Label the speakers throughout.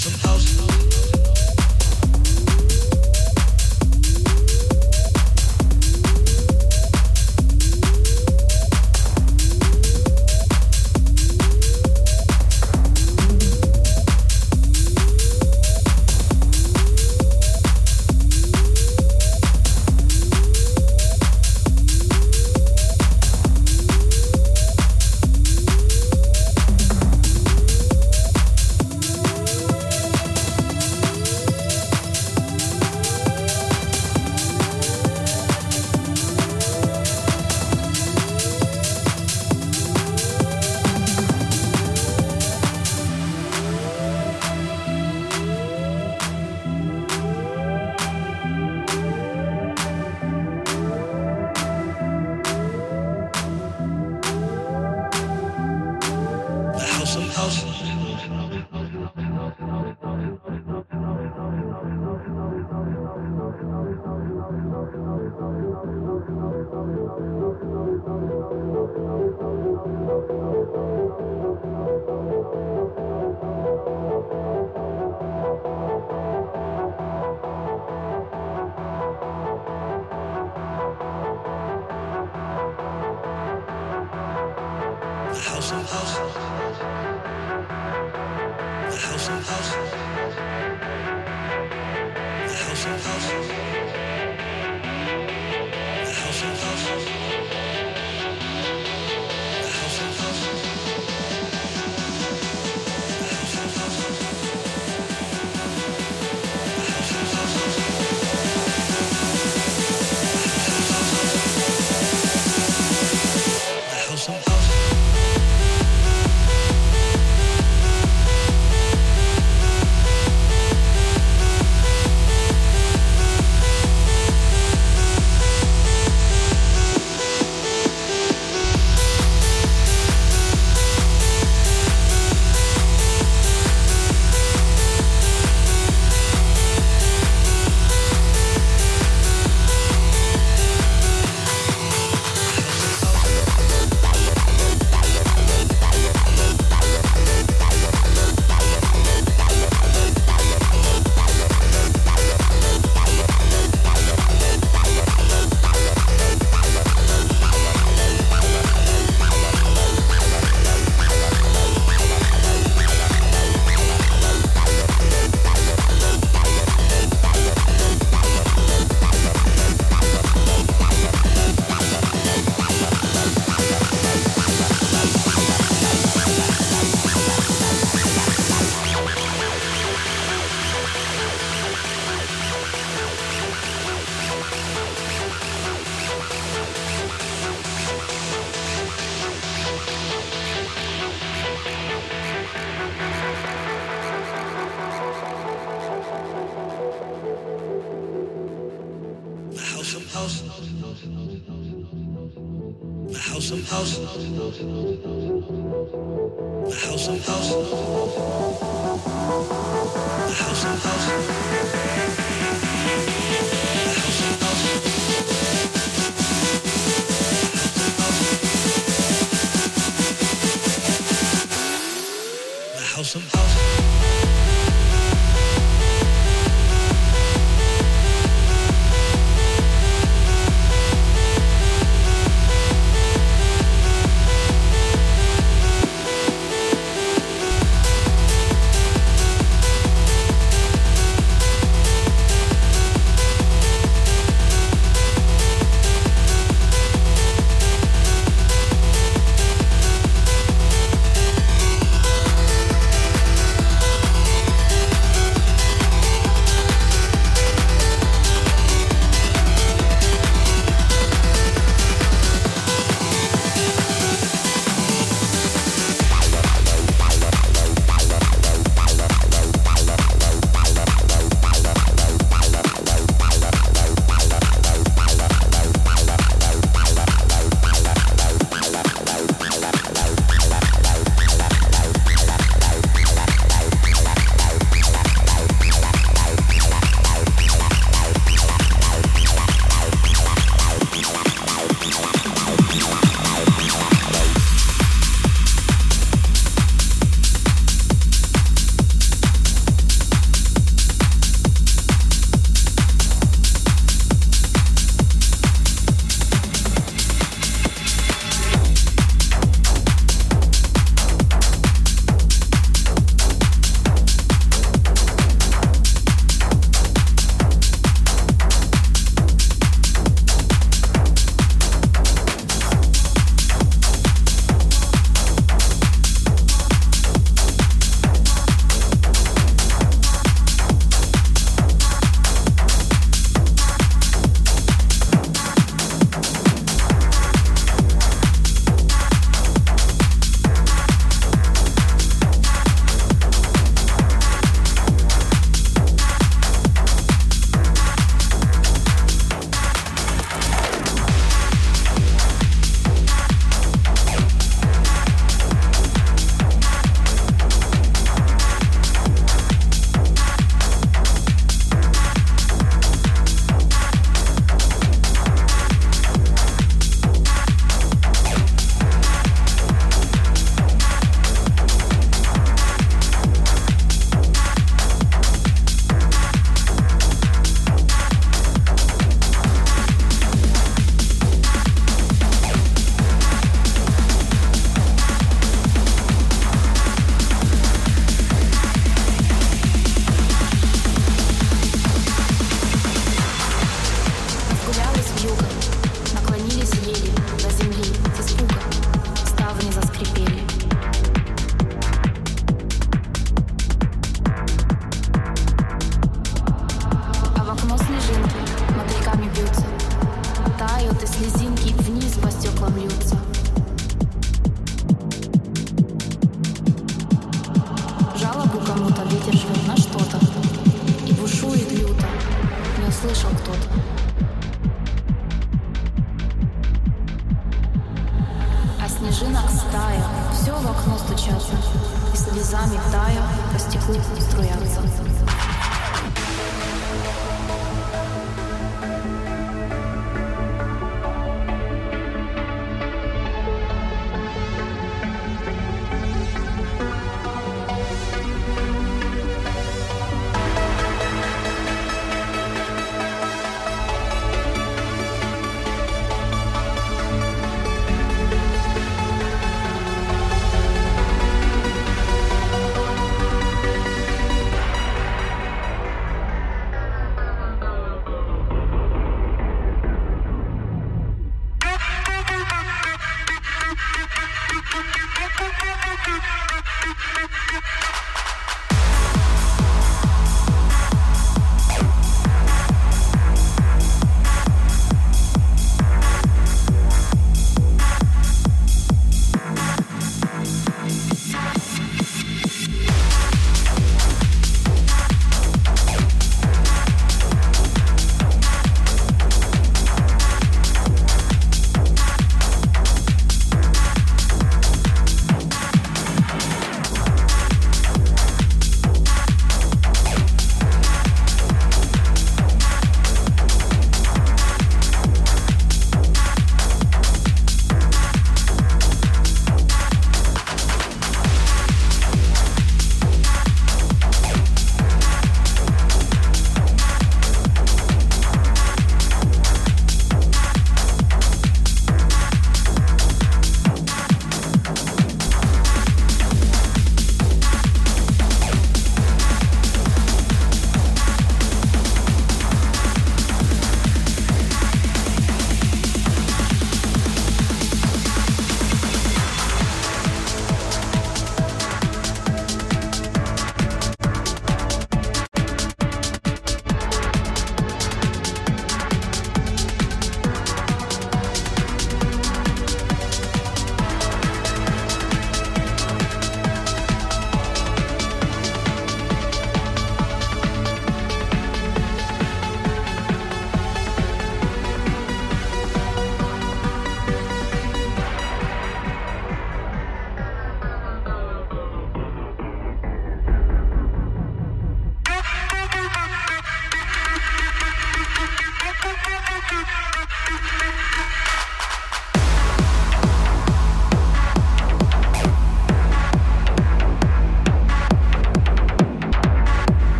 Speaker 1: some house.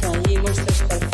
Speaker 1: caímos descalzos.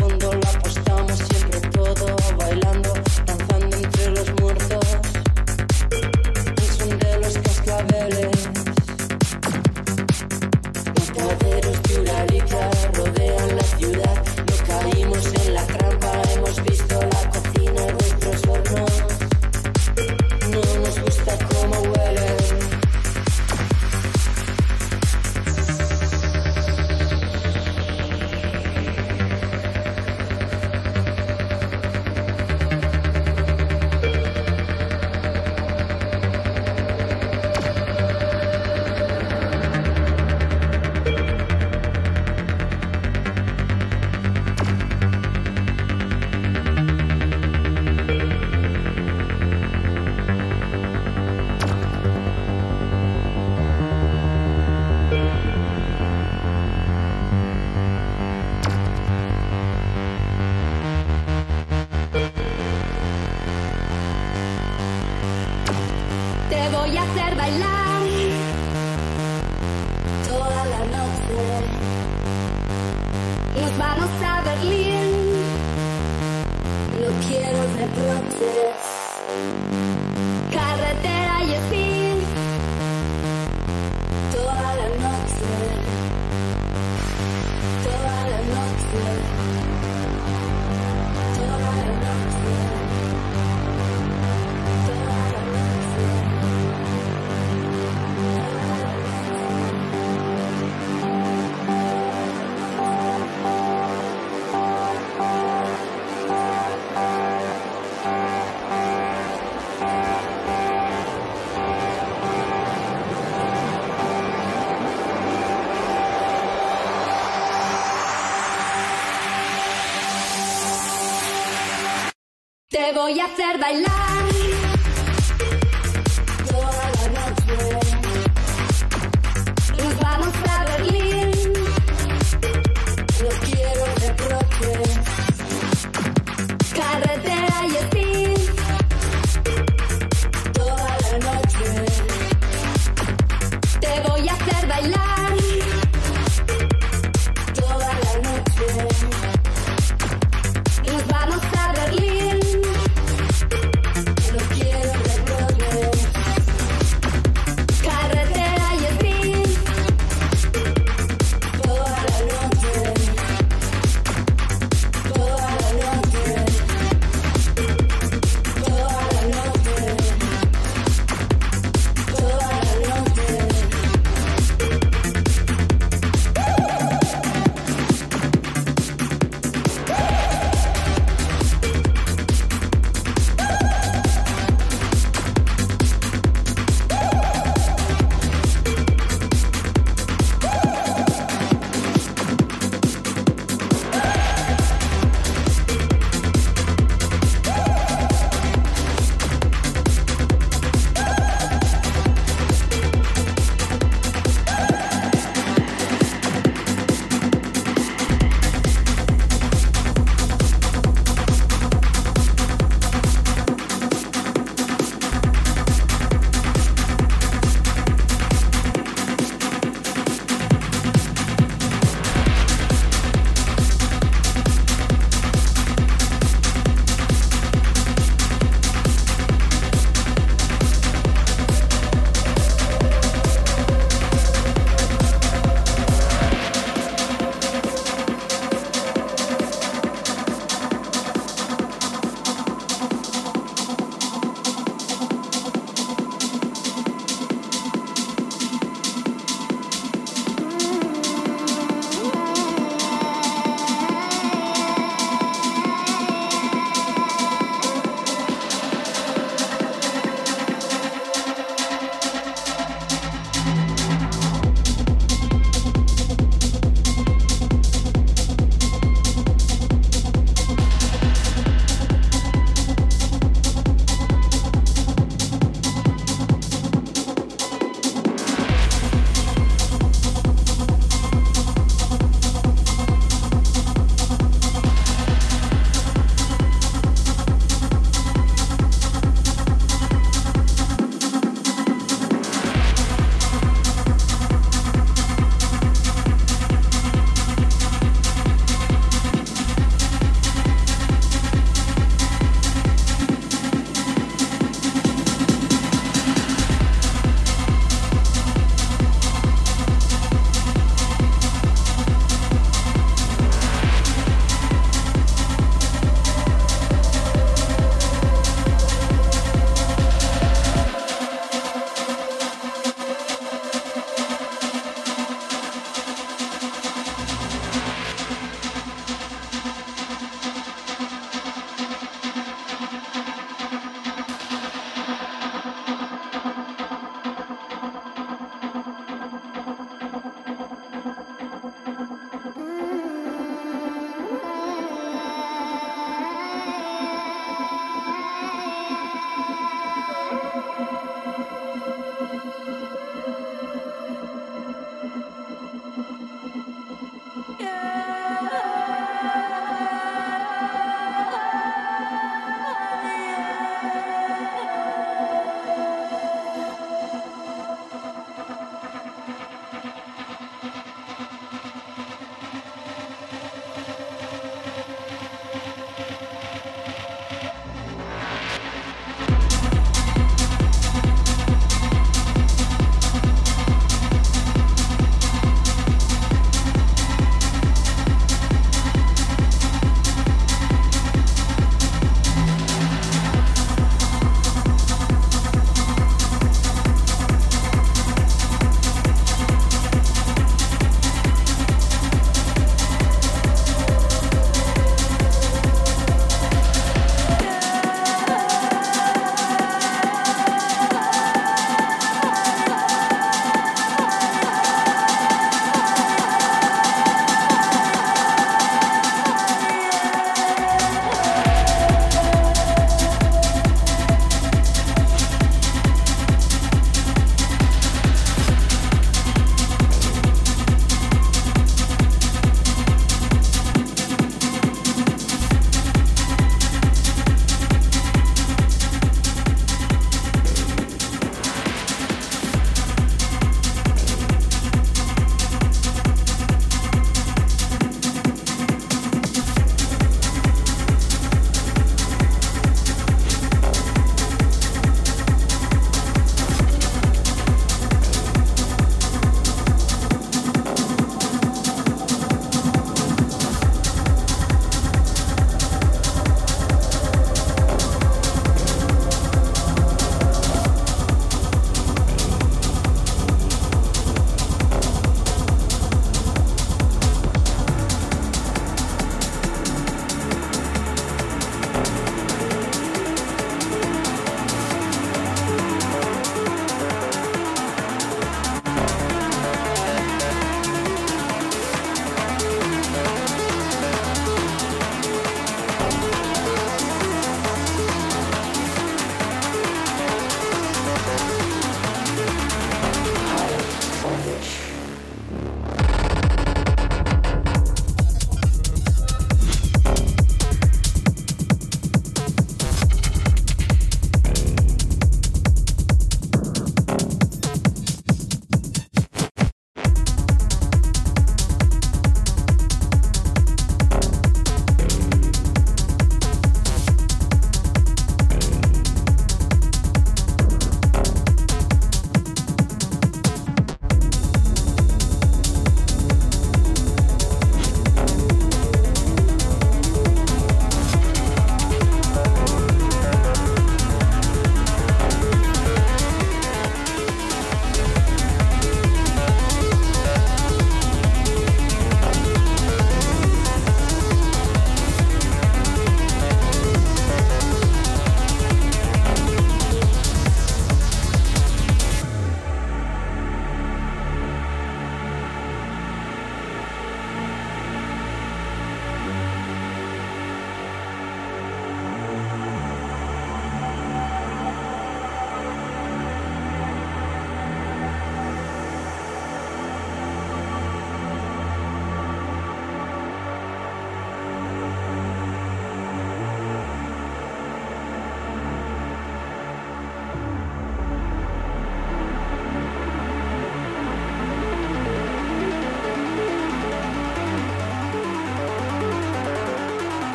Speaker 1: Voy a hacer bailar